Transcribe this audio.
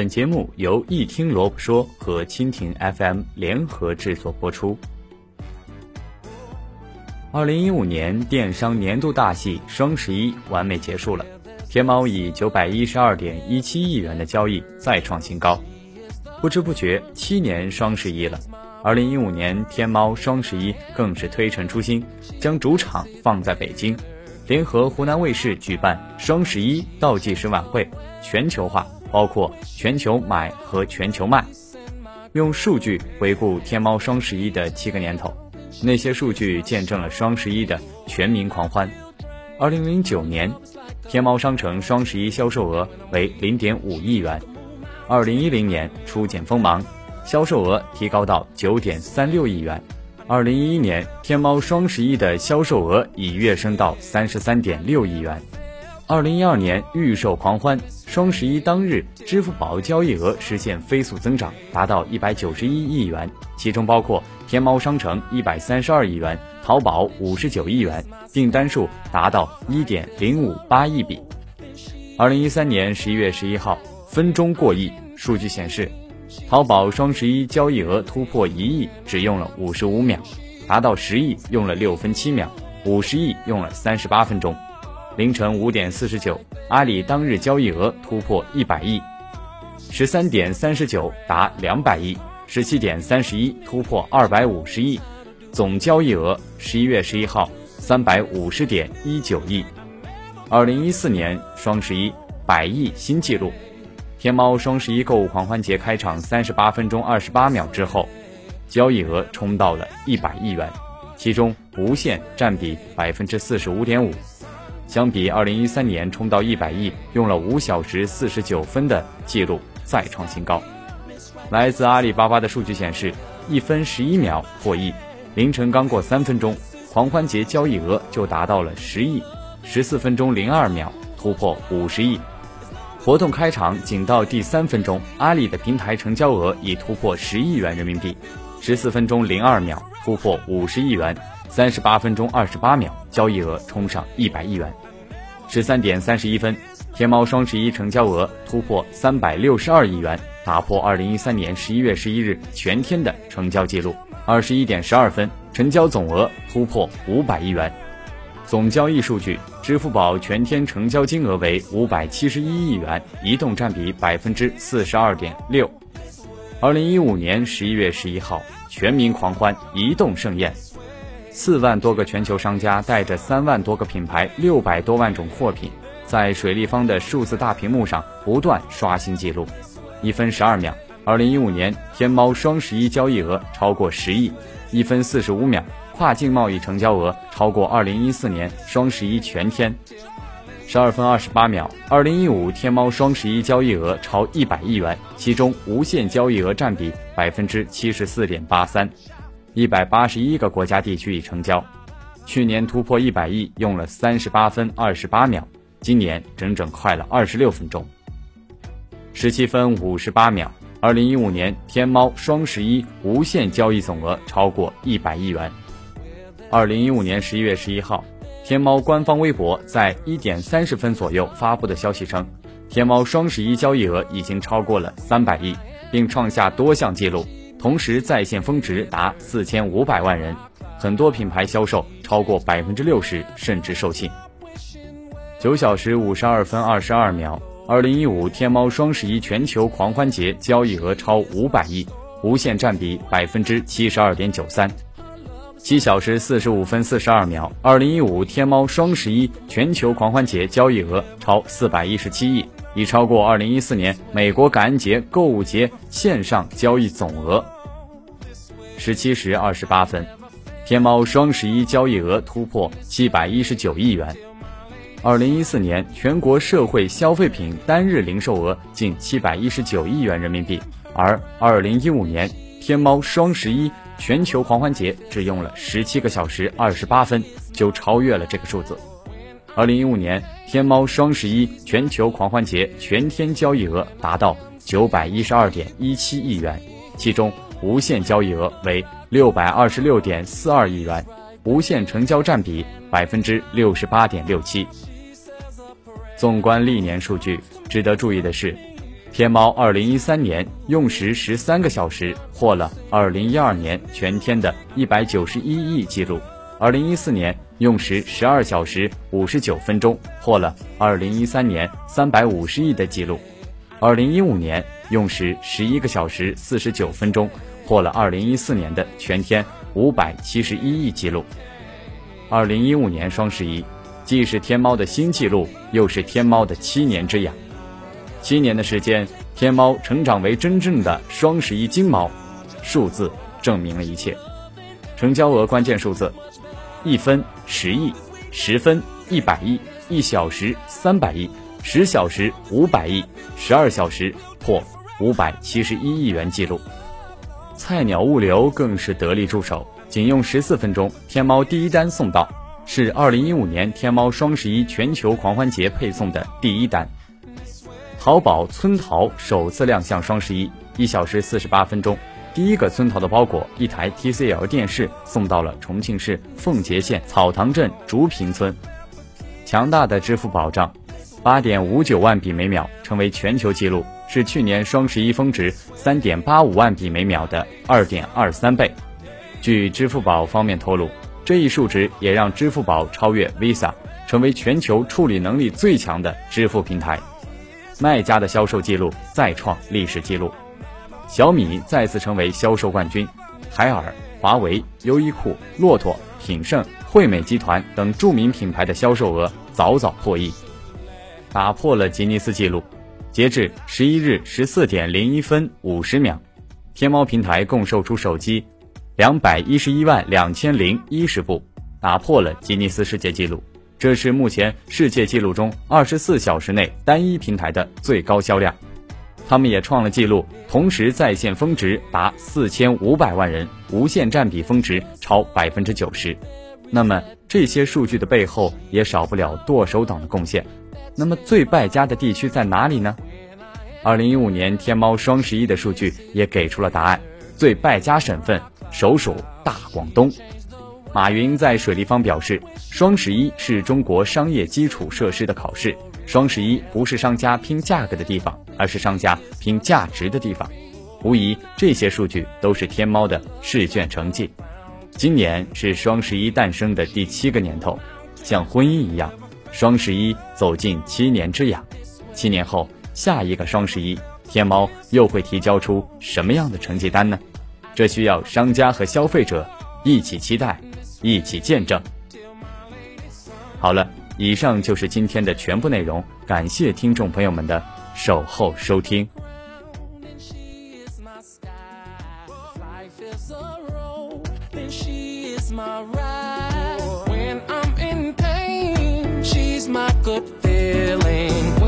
本节目由一听萝卜说和蜻蜓 FM 联合制作播出。二零一五年电商年度大戏双十一完美结束了，天猫以九百一十二点一七亿元的交易再创新高。不知不觉七年双十一了，二零一五年天猫双十一更是推陈出新，将主场放在北京，联合湖南卫视举办双十一倒计时晚会，全球化，包括全球买和全球卖，用数据回顾天猫双十一的七个年头。那些数据见证了双十一的全民狂欢。二零零九年，天猫商城双十一销售额为零点五亿元。二零一零年初见锋芒，销售额提高到九点三六亿元。二零一一年，天猫双十一的销售额已跃升到三十三点六亿元。二零一二年预售狂欢，双十一当日，支付宝交易额实现飞速增长，达到一百九十一亿元，其中包括天猫商城一百三十二亿元，淘宝五十九亿元，订单数达到一点零五八亿笔。二零一三年十一月十一号，分钟过亿，数据显示，淘宝双十一交易额突破一亿只用了五十五秒，达到十亿用了六分七秒，五十亿用了三十八分钟。凌晨五点四十九，阿里当日交易额突破一百亿；十三点三十九达两百亿；十七点三十一突破二百五十亿，总交易额十一月十一号三百五十点一九亿。二零一四年双十一百亿新纪录，天猫双十一购物狂欢节开场三十八分钟二十八秒之后，交易额冲到了一百亿元，其中无线占比百分之四十五点五。相比二零一三年冲到一百亿用了五小时四十九分的记录再创新高。来自阿里巴巴的数据显示，一分十一秒破亿，凌晨刚过三分钟，狂欢节交易额就达到了十亿，十四分钟零二秒突破五十亿。活动开场仅到第三分钟，阿里的平台成交额已突破十亿元人民币，十四分钟零二秒突破五十亿元。三十八分钟二十八秒，交易额冲上一百亿元。十三点三十一分，天猫双十一成交额突破三百六十二亿元，打破二零一三年十一月十一日全天的成交记录。二十一点十二分，成交总额突破五百亿元。总交易数据，支付宝全天成交金额为五百七十一亿元，移动占比百分之四十二点六。二零一五年十一月十一号，全民狂欢，移动盛宴。四万多个全球商家带着三万多个品牌、六百多万种货品，在水立方的数字大屏幕上不断刷新纪录。一分十二秒，二零一五年天猫双十一交易额超过十亿；一分四十五秒，跨境贸易成交额超过二零一四年双十一全天。十二分二十八秒，二零一五天猫双十一交易额超一百亿元，其中无线交易额占比百分之七十四点八三。一百八十一个国家地区已成交，去年突破一百亿用了三十八分二十八秒，今年整整快了二十六分钟。十七分五十八秒，二零一五年天猫双十一无限交易总额超过一百亿元。二零一五年十一月十一号，天猫官方微博在一点三十分左右发布的消息称，天猫双十一交易额已经超过了三百亿，并创下多项纪录。同时，在线峰值达四千五百万人，很多品牌销售超过百分之六十，甚至售罄。九小时五十二分二十二秒，二零一五天猫双十一全球狂欢节交易额超五百亿，无线占比百分之七十二点九三。七小时四十五分四十二秒，二零一五天猫双十一全球狂欢节交易额超四百一十七亿。已超过二零一四年美国感恩节购物节线上交易总额。十七时二十八分，天猫双十一交易额突破七百一十九亿元。二零一四年全国社会消费品单日零售额近七百一十九亿元人民币，而二零一五年天猫双十一全球狂欢节只用了十七个小时二十八分就超越了这个数字。二零一五年，天猫双十一全球狂欢节全天交易额达到九百一十二点一七亿元，其中无线交易额为六百二十六点四二亿元，无线成交占比百分之六十八点六七。纵观历年数据，值得注意的是，天猫二零一三年用时十三个小时，破了二零一二年全天的一百九十一亿记录；二零一四年用时十二小时五十九分钟，破了二零一三年三百五十亿的记录；二零一五年用时十一个小时四十九分钟，破了二零一四年的全天五百七十一亿记录。二零一五年双十一，既是天猫的新纪录，又是天猫的七年之痒。七年的时间，天猫成长为真正的双十一金猫，数字证明了一切。成交额关键数字：一分十亿，十分一百亿，一小时三百亿，十小时五百亿，十二小时破五百七十一亿元纪录。菜鸟物流更是得力助手。仅用十四分钟，天猫第一单送到，是二零一五年天猫双十一全球狂欢节配送的第一单。淘宝村淘首次亮相双十一，一小时四十八分钟，第一个村淘的包裹——一台 TCL 电视送到了重庆市奉节县草堂镇竹坪村。强大的支付保障，八点五九万笔每秒成为全球纪录，是去年双十一峰值三点八五万笔每秒的二点二三倍。据支付宝方面透露，这一数值也让支付宝超越 Visa，成为全球处理能力最强的支付平台。卖家的销售记录再创历史记录，小米再次成为销售冠军，海尔、华为、优衣库、骆驼、品胜、惠美集团等著名品牌的销售额早早破亿，打破了吉尼斯纪录。截至十一日十四点零一分五十秒，天猫平台共售出手机。两百一十一万两千零一十部，打破了吉尼斯世界纪录。这是目前世界纪录中二十四小时内单一平台的最高销量。他们也创了纪录，同时在线峰值达四千五百万人，无线占比峰值超百分之九十。那么这些数据的背后也少不了剁手党的贡献。那么最败家的地区在哪里呢？二零一五年天猫双十一的数据也给出了答案，最败家省份。首属大广东，马云在水立方表示，双十一是中国商业基础设施的考试。双十一不是商家拼价格的地方，而是商家拼价值的地方。无疑，这些数据都是天猫的试卷成绩。今年是双十一诞生的第七个年头，像婚姻一样，双十一走进七年之痒。七年后，下一个双十一，天猫又会提交出什么样的成绩单呢？这需要商家和消费者一起期待，一起见证。好了，以上就是今天的全部内容，感谢听众朋友们的守候收听。my good feeling.